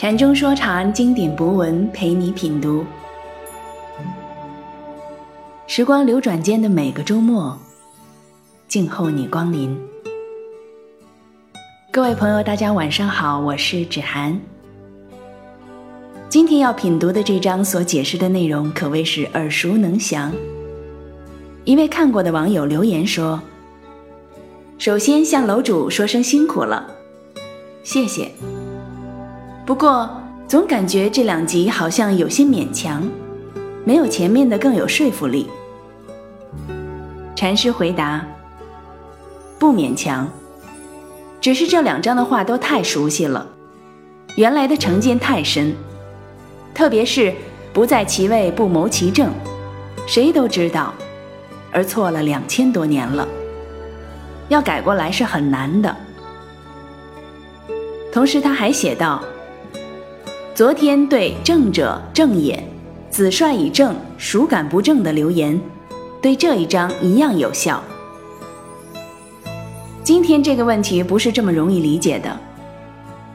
禅中说禅，经典博文陪你品读。时光流转间的每个周末，静候你光临。各位朋友，大家晚上好，我是芷涵。今天要品读的这章所解释的内容可谓是耳熟能详。一位看过的网友留言说：“首先向楼主说声辛苦了，谢谢。不过总感觉这两集好像有些勉强，没有前面的更有说服力。”禅师回答：“不勉强，只是这两章的话都太熟悉了，原来的成见太深，特别是不在其位不谋其政，谁都知道。”而错了两千多年了，要改过来是很难的。同时，他还写道：“昨天对‘正者正也，子帅以正，孰敢不正’的留言，对这一章一样有效。今天这个问题不是这么容易理解的，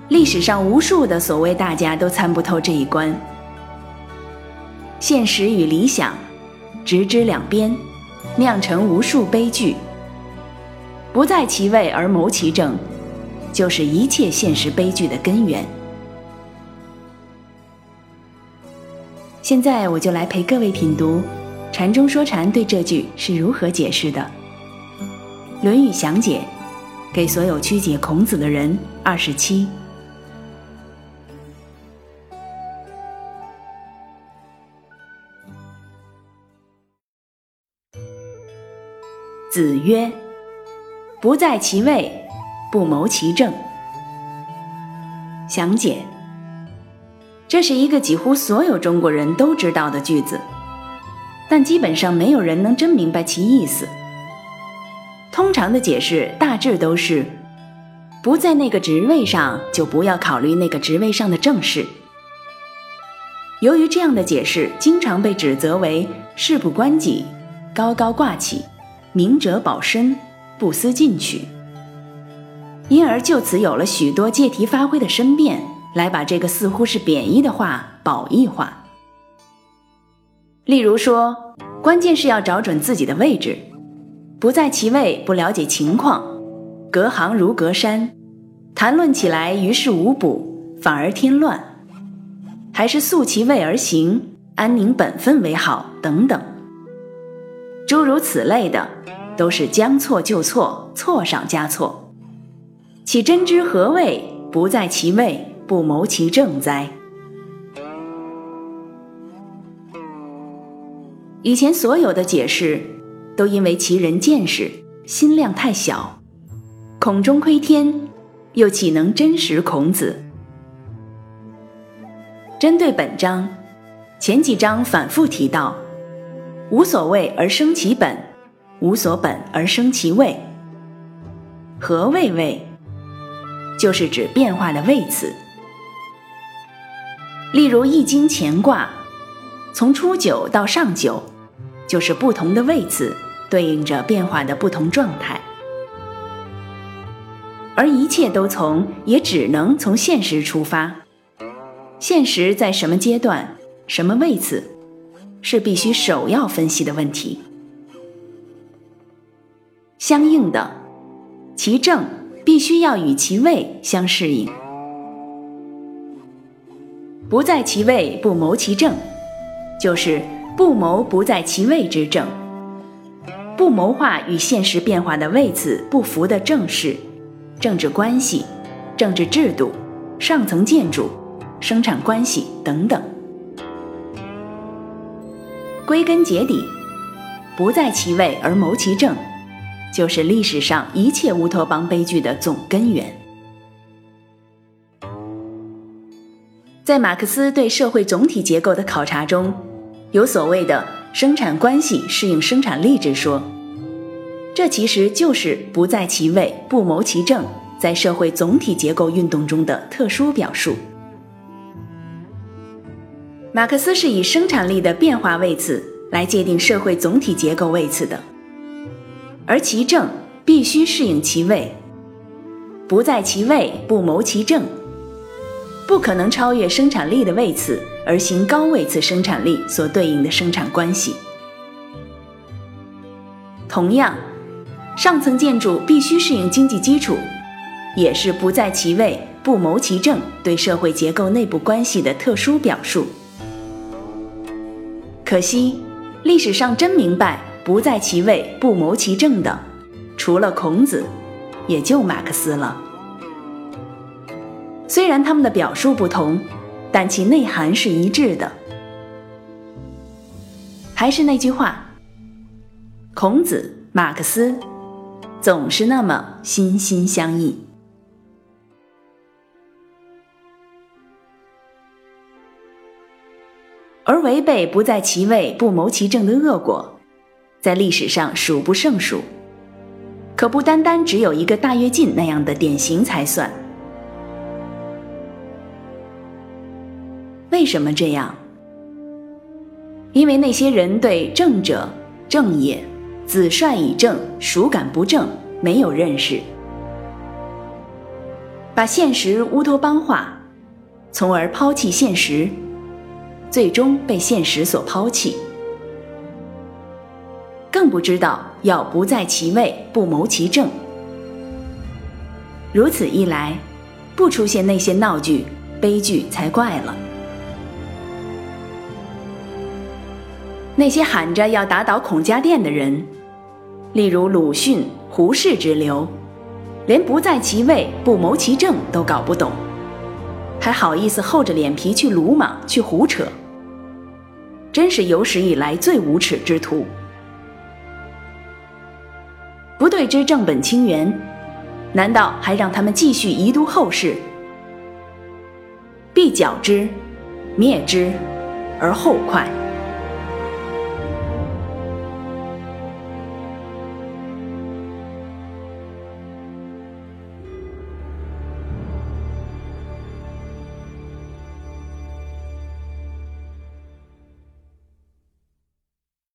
历史上无数的所谓大家都参不透这一关，现实与理想，直之两边。”酿成无数悲剧，不在其位而谋其政，就是一切现实悲剧的根源。现在我就来陪各位品读“禅中说禅”对这句是如何解释的，《论语详解》给所有曲解孔子的人二十七。子曰：“不在其位，不谋其政。”详解：这是一个几乎所有中国人都知道的句子，但基本上没有人能真明白其意思。通常的解释大致都是：不在那个职位上，就不要考虑那个职位上的政事。由于这样的解释经常被指责为事不关己、高高挂起。明哲保身，不思进取，因而就此有了许多借题发挥的申辩，来把这个似乎是贬义的话褒义化。例如说，关键是要找准自己的位置，不在其位，不了解情况，隔行如隔山，谈论起来于事无补，反而添乱，还是素其位而行，安宁本分为好，等等。诸如此类的，都是将错就错，错上加错。岂真知何谓不在其位，不谋其政哉？以前所有的解释，都因为其人见识、心量太小，孔中窥天，又岂能真实孔子？针对本章，前几章反复提到。无所谓而生其本，无所本而生其位。何谓位？就是指变化的位次。例如《易经》乾卦，从初九到上九，就是不同的位次，对应着变化的不同状态。而一切都从，也只能从现实出发。现实在什么阶段，什么位次？是必须首要分析的问题。相应的，其正必须要与其位相适应。不在其位，不谋其政，就是不谋不在其位之政，不谋划与现实变化的位次不符的政事、政治关系、政治制度、上层建筑、生产关系等等。归根结底，不在其位而谋其政，就是历史上一切乌托邦悲剧的总根源。在马克思对社会总体结构的考察中，有所谓的生产关系适应生产力之说，这其实就是不在其位不谋其政在社会总体结构运动中的特殊表述。马克思是以生产力的变化位次来界定社会总体结构位次的，而其政必须适应其位，不在其位不谋其政，不可能超越生产力的位次而行高位次生产力所对应的生产关系。同样，上层建筑必须适应经济基础，也是不在其位不谋其政对社会结构内部关系的特殊表述。可惜，历史上真明白不在其位不谋其政的，除了孔子，也就马克思了。虽然他们的表述不同，但其内涵是一致的。还是那句话，孔子、马克思总是那么心心相印。而违背不在其位不谋其政的恶果，在历史上数不胜数，可不单单只有一个大跃进那样的典型才算。为什么这样？因为那些人对正者、正也、子帅以正、孰敢不正没有认识，把现实乌托邦化，从而抛弃现实，最终被现实所抛弃。更不知道要不在其位不谋其政。如此一来，不出现那些闹剧、悲剧才怪了。那些喊着要打倒孔家店的人，例如鲁迅、胡适之流，连不在其位不谋其政都搞不懂，还好意思厚着脸皮去鲁莽去胡扯，真是有史以来最无耻之徒！不对之正本清源，难道还让他们继续遗毒后世？必剿之，灭之，而后快。